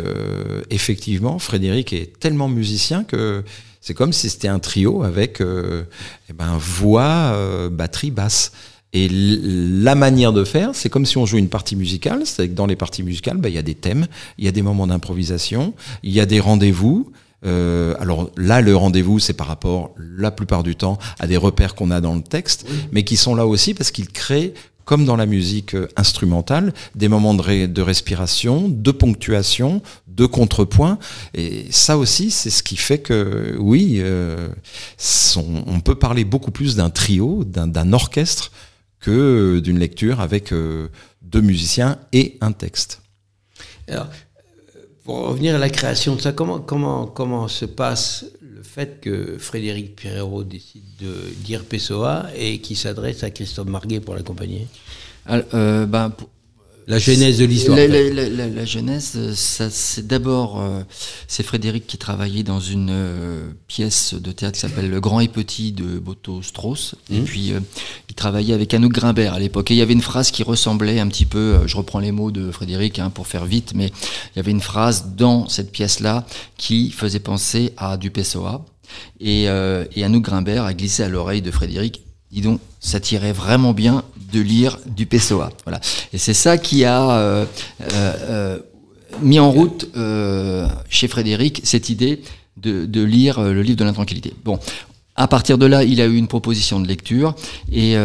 effectivement, Frédéric est tellement musicien que c'est comme si c'était un trio avec euh, eh ben, voix, euh, batterie, basse. Et la manière de faire, c'est comme si on jouait une partie musicale. C'est-à-dire que dans les parties musicales, ben, il y a des thèmes, il y a des moments d'improvisation, il y a des rendez-vous. Euh, alors là, le rendez-vous, c'est par rapport, la plupart du temps, à des repères qu'on a dans le texte, oui. mais qui sont là aussi parce qu'ils créent comme dans la musique euh, instrumentale, des moments de, ré, de respiration, de ponctuation, de contrepoint. Et ça aussi, c'est ce qui fait que, oui, euh, son, on peut parler beaucoup plus d'un trio, d'un orchestre, que d'une lecture avec euh, deux musiciens et un texte. Alors, pour revenir à la création de ça, comment, comment, comment se passe le fait que Frédéric Pirero décide de dire Pessoa et qui s'adresse à Christophe Marguet pour l'accompagner? Euh, ben, pour la genèse de l'histoire. La, en fait. la- la- la genèse, euh, ça, c'est d'abord, euh, c'est Frédéric qui travaillait dans une euh, pièce de théâtre qui s'appelle Le Grand et Petit de Boto Strauss. Et Mhm. puis, euh, il travaillait avec Anouk Grimbert à l'époque. Et il y avait une phrase qui ressemblait un petit peu, je reprends les mots de Frédéric hein, pour faire vite, mais il y avait une phrase dans cette pièce-là qui faisait penser à du Pessoa. Et, et Anouk Grimbert a glissé à l'oreille de Frédéric, dis donc, ça tirait vraiment bien de lire du Pessoa. Voilà. Et c'est ça qui a euh, euh, euh, mis en route chez Frédéric cette idée de, lire le livre de l'intranquillité. Bon. À partir de là, il a eu une proposition de lecture et,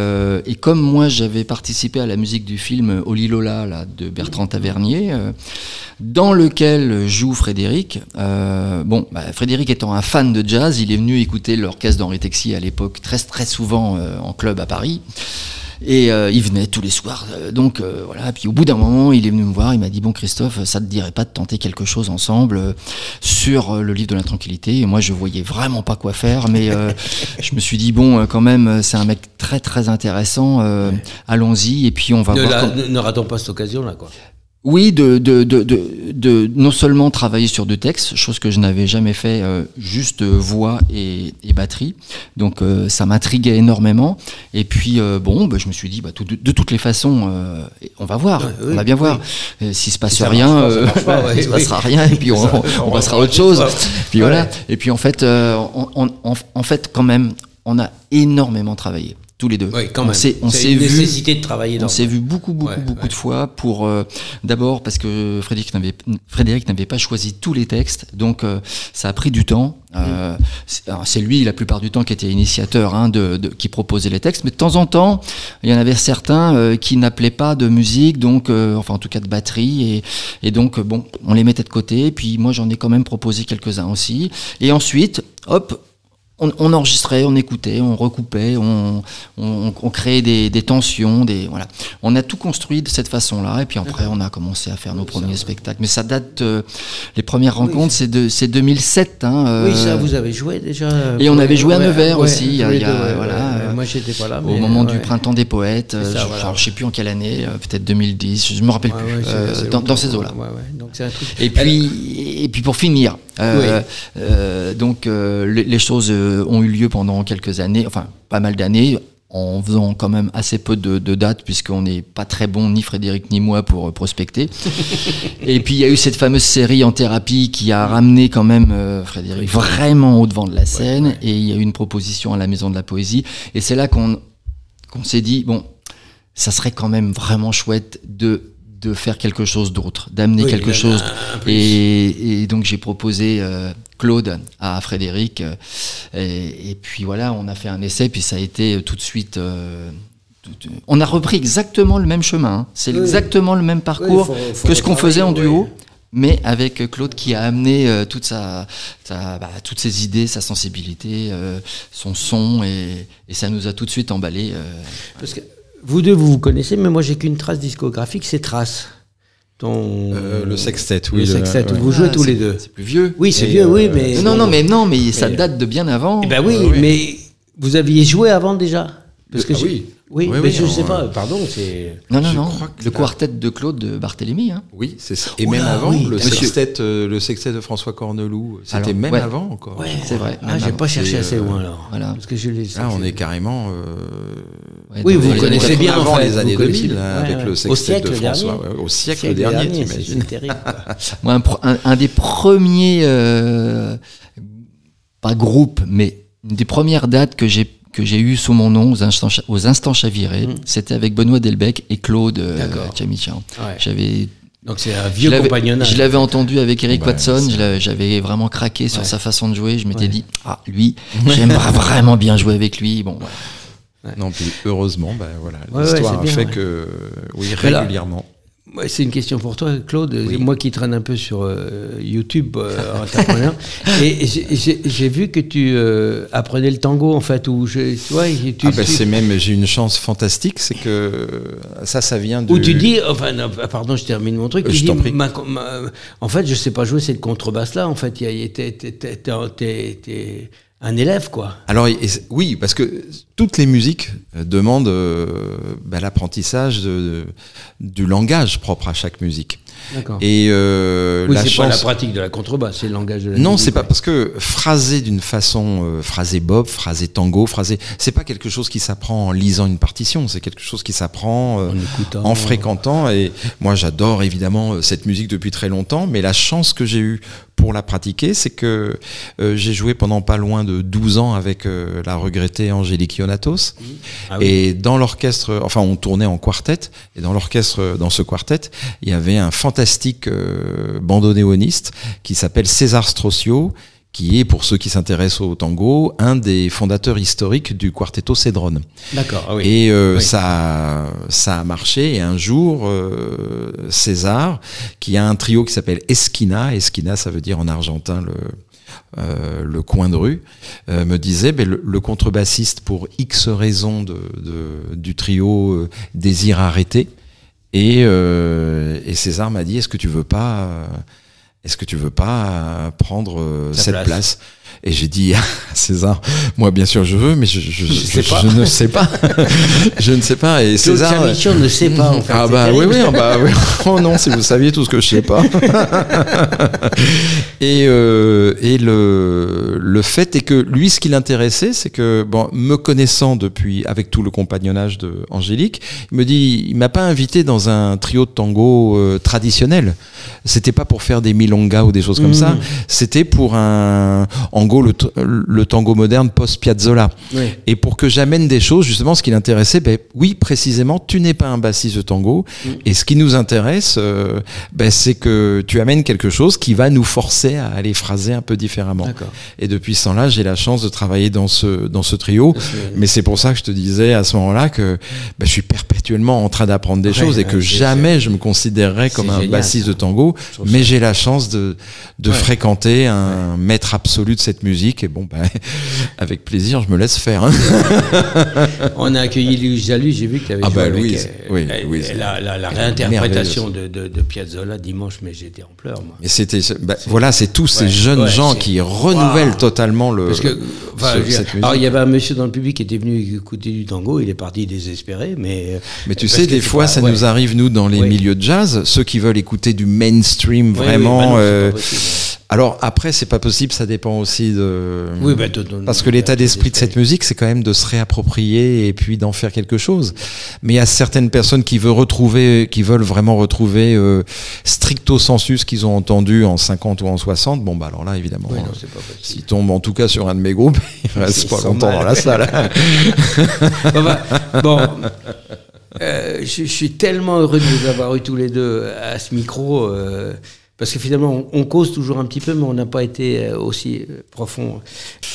comme moi j'avais participé à la musique du film Oli Lola de Bertrand Tavernier, dans lequel joue Frédéric. Bon, bah, Frédéric étant un fan de jazz, il est venu écouter l'orchestre d'Henri Texier à l'époque très très souvent en club à Paris. Et euh, il venait tous les soirs. euh, donc euh, voilà. Puis au bout d'un moment, il est venu me voir. Il m'a dit bon Christophe, ça te dirait pas de tenter quelque chose ensemble euh, sur euh, le livre de la tranquillité? Et moi, je voyais vraiment pas quoi faire, mais euh, je me suis dit bon, quand même, c'est un mec très très intéressant. euh, Allons-y et puis on va Ne, voir. la- ne ratons pas cette occasion-là, quoi. Oui, de, de, de, de, de non seulement travailler sur deux textes, chose que je n'avais jamais fait, euh, juste euh, voix et, et batterie. Donc euh, ça m'intriguait énormément. Et puis euh, bon, bah, je me suis dit, bah, tout- de, toutes les façons, euh, on va voir, oui, on va bien voir. oui. S'il se passe rien, euh, il se oui. passera rien, et puis on, Ça, on on passera à autre chose. Puis voilà. Ouais. Et puis en fait, euh, on- en fait, quand même, on a énormément travaillé tous les deux. Oui, quand on même. s'est, on s'est vu. de travailler. On s'est vu beaucoup, beaucoup, Ouais, beaucoup ouais. de fois pour euh, d'abord parce que Frédéric n'avait Frédéric n'avait pas choisi tous les textes, donc euh, ça a pris du temps. Euh, c'est lui la plupart du temps qui était initiateur, hein, de, de- qui proposait les textes, mais de temps en temps il y en avait certains euh, qui n'appelaient pas de musique, donc euh, enfin en tout cas de batterie, et, et donc euh, bon on les mettait de côté. Puis moi j'en ai quand même proposé quelques-uns aussi, et ensuite hop on, on enregistrait, on écoutait, on recoupait, on, on, on créait des, des tensions, des voilà. On a tout construit de cette façon-là, et puis après on a commencé à faire nos premiers spectacles. Mais ça date, euh, les premières Oui, rencontres, c'est de c'est 2007. Hein, euh, Oui, ça, vous avez joué déjà. Et on avait joué à Nevers ouais, aussi, il y a, ouais, voilà, euh, Moi, j'étais pas là. au moment du printemps des poètes, euh, ça, je, voilà. je sais plus en quelle année, euh, peut-être 2010, je me rappelle plus, euh, dans ces eaux-là. Ouais, ouais. Donc c'est un truc. Et puis, et puis pour finir, euh, euh, donc euh, les, les choses ont eu lieu pendant quelques années, enfin pas mal d'années, en faisant quand même assez peu de, de dates, puisqu'on n'est pas très bon, ni Frédéric ni moi, pour prospecter. et puis il y a eu cette fameuse série en thérapie qui a ramené quand même Frédéric vraiment au devant de la scène, et il y a eu une proposition à la Maison de la Poésie, et c'est là qu'on qu'on s'est dit, bon, ça serait quand même vraiment chouette de de faire quelque chose d'autre, d'amener Oui, quelque chose et, et donc j'ai proposé euh, Claude à Frédéric. euh, et, et puis voilà, on a fait un essai, puis ça a été euh, tout de suite. euh, tout- on a repris exactement le même chemin. hein. C'est Oui. exactement le même parcours Oui, faut- faut que ce qu'on faisait en duo. Mais avec Claude qui a amené euh, toute sa, sa- bah, toutes ses idées, sa sensibilité, euh, son son, et, et ça nous a tout de suite emballé. euh. Parce que vous deux, vous vous connaissez, mais moi, j'ai qu'une trace discographique, c'est Trace. Ton... Euh, le sextet, oui. Le sextet, vous jouez Ah, tous les deux. C'est plus vieux. Oui, c'est vieux, euh, oui, mais. Non, non, mais non, mais ça date de bien avant. Eh ben oui, Ah oui. mais vous aviez joué avant déjà Parce que Ah oui. Oui, Oui, mais oui, je on- sais pas, pardon, c'est. Non, non, Je non. crois que Le quartet de Claude de Barthélemy. Hein. Oui, c'est ça. Et Oula, même avant, oui, le, sextet, euh, le sextet de François Corneloup, c'était même ouais. avant encore. Ouais, C'est vrai, Ah, j'ai avant. pas cherché assez euh, loin alors. voilà. Parce que je les. Ah, on est carrément. Ouais, Oui, vous connaissez bien, en avant fait, les années connaissez 2000, bien. hein, Ouais, avec ouais. le Au sextet siècle de François. dernier. ouais, au siècle, Siècle dernier, dernier, t'imagines c'est terrible. Moi, un, pro- un- un des premiers, euh, pas groupes, mais une des premières dates que j'ai que j'ai eu sous mon nom aux instants, Cha- aux instants chavirés, c'était avec Benoît Delbecq et Claude euh. Ouais. J'avais Donc c'est un je vieux l'avais- compagnonnage. Je l'avais entendu avec Eric Bah, Watson, j'avais vraiment craqué sur Ouais. sa façon de jouer. Je m'étais Ouais. dit, ah, lui, j'aimerais vraiment bien jouer avec lui. Bon, Non, puis heureusement, bah, voilà, Ouais, l'histoire a fait que, oui, régulièrement. Ouais, c'est une question pour toi, Claude. Oui. Moi qui traîne un peu sur euh, YouTube euh, entrepreneur, et j'ai- vu que tu euh, apprenais le tango en fait, je, tu Ah bah, tu- c'est même, j'ai une chance fantastique, c'est que ça, ça vient de. où tu dis, enfin, non, pardon, je termine mon truc. Je t'en prie. ma- ma- en fait, je sais pas jouer cette contrebasse là. En fait, il y a- t'es un élève, quoi. Alors et- oui, parce que toutes les musiques euh, demandent euh, bah, l'apprentissage de- du langage propre à chaque musique. D'accord. Et euh, Oui, la c'est pas la pratique de la contrebasse, c'est le langage de la Non, musique, c'est pas ouais. parce que phraser d'une façon, euh, phraser bob, phraser tango, phraser, c'est pas quelque chose qui s'apprend en lisant une partition, c'est quelque chose qui s'apprend euh, En fréquentant. Et moi, j'adore évidemment cette musique depuis très longtemps, mais la chance que j'ai eue pour la pratiquer, c'est que euh, j'ai joué pendant pas loin de 12 ans avec euh, la regrettée Angélique Ionatos. Ah oui. Et dans l'orchestre, enfin, on tournait en quartet, et dans l'orchestre, dans ce quartet, il y avait un fantastique euh, bandonéoniste qui s'appelle César Strossio, qui est, pour ceux qui s'intéressent au tango, un des fondateurs historiques du quartetto Cedron. D'accord, ah oui. Et euh, Oui. ça, ça a marché. Et un jour, euh, César, qui a un trio qui s'appelle Esquina, Esquina, ça veut dire en argentin le, euh, le coin de rue, euh, me disait ben, le, le contrebassiste, pour X raisons de, de- du trio, euh, désire arrêter. Et, et César m'a dit est-ce que tu veux pas, est-ce que tu veux pas euh, prendre euh, cette place. place, Et j'ai dit à César, moi bien sûr je veux, mais je, je, sais je- pas. je ne sais pas, je ne sais pas. Et César, Chamichon ne sait pas, en fait. ah bah oui terrible. oui, ah bah oui. Oh non, si vous saviez tout ce que je sais pas. et euh, et le le fait est que lui, ce qui l'intéressait, c'est que bon, me connaissant depuis avec tout le compagnonnage de Angélique, il me dit, il m'a pas invité dans un trio de tango euh, traditionnel. C'était pas pour faire des milongas ou des choses comme Mhm. ça. C'était pour un en le, tango moderne post Piazzolla. Oui. Et pour que j'amène des choses, justement, ce qui l'intéressait, ben oui, précisément, tu n'es pas un bassiste de tango. Mm. Et ce qui nous intéresse, euh, ben, c'est que tu amènes quelque chose qui va nous forcer à aller phraser un peu différemment. Et depuis ce temps-là, j'ai la chance de travailler dans ce, dans ce trio. Mais c'est pour ça que je te disais à ce moment-là que ben, je suis perpétuellement en train d'apprendre des Ouais, choses et que jamais je me considérerais comme un génial, bassiste ça. de tango. Mais j'ai la chance de, de Ouais. fréquenter un maître absolu de cette musique. Et bon, ben, avec plaisir, je me laisse faire. hein. On a accueilli Louise Jalu, j'ai vu que tu avais Ah joué bah, avec Louise, elle. oui, Louise. la, la réinterprétation de, de, de Piazzolla dimanche, mais j'étais en pleurs, moi. Et c'était, bah, voilà, c'est tous ces jeunes ouais, gens qui renouvellent totalement le. Parce que, enfin, ce- cette alors il y avait un monsieur dans le public qui était venu écouter du tango, il est parti désespéré, mais. Mais tu sais, des fois, pas- ça ouais. nous arrive nous dans les milieux de jazz, ceux qui veulent écouter du mainstream Oui, oui, vraiment. bah non, alors après, c'est pas possible, ça dépend aussi de. Oui, bah, ton- Parce que l'état d'esprit de cette musique, c'est quand même de se réapproprier et puis d'en faire quelque chose. Mais il y a certaines personnes qui veulent retrouver, qui veulent vraiment retrouver euh, stricto sensu ce qu'ils ont entendu en 50 ou en 60. Bon, bah alors là, évidemment, Oui, possible. s'ils tombent en tout cas sur un de mes groupes, ils restent pas longtemps mal. dans la salle. Bon, bah, bon, euh, je, je suis tellement heureux de vous avoir eu tous les deux à ce micro. euh, parce que finalement, on, on cause toujours un petit peu, mais on n'a pas été euh, aussi euh, profond.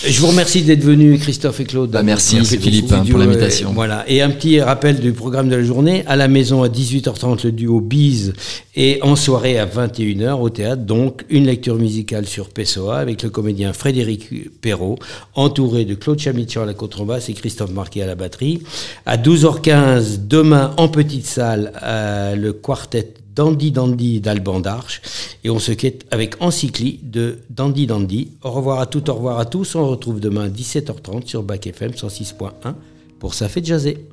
Je vous remercie d'être venus, Christophe et Claude. Bah, merci, Merci Philippe, hein, pour l'invitation. euh, Voilà. Et un petit rappel du programme de la journée. À la maison à 18h30, le duo Bise. Et en soirée à 21h au théâtre. Donc, une lecture musicale sur Pessoa avec le comédien Frédéric Perrault, entouré de Claude Chamichan à la contrebasse et Christophe Marquet à la batterie. À 12h15, demain, en petite salle, euh, le quartet Dandy Dandy d'Alban d'Arche. Et on se quitte avec Encycli de Dandy Dandy. Au revoir à toutes, au revoir à tous. On retrouve demain à 17h30 sur Bac FM 106.1 pour Ça fait jaser.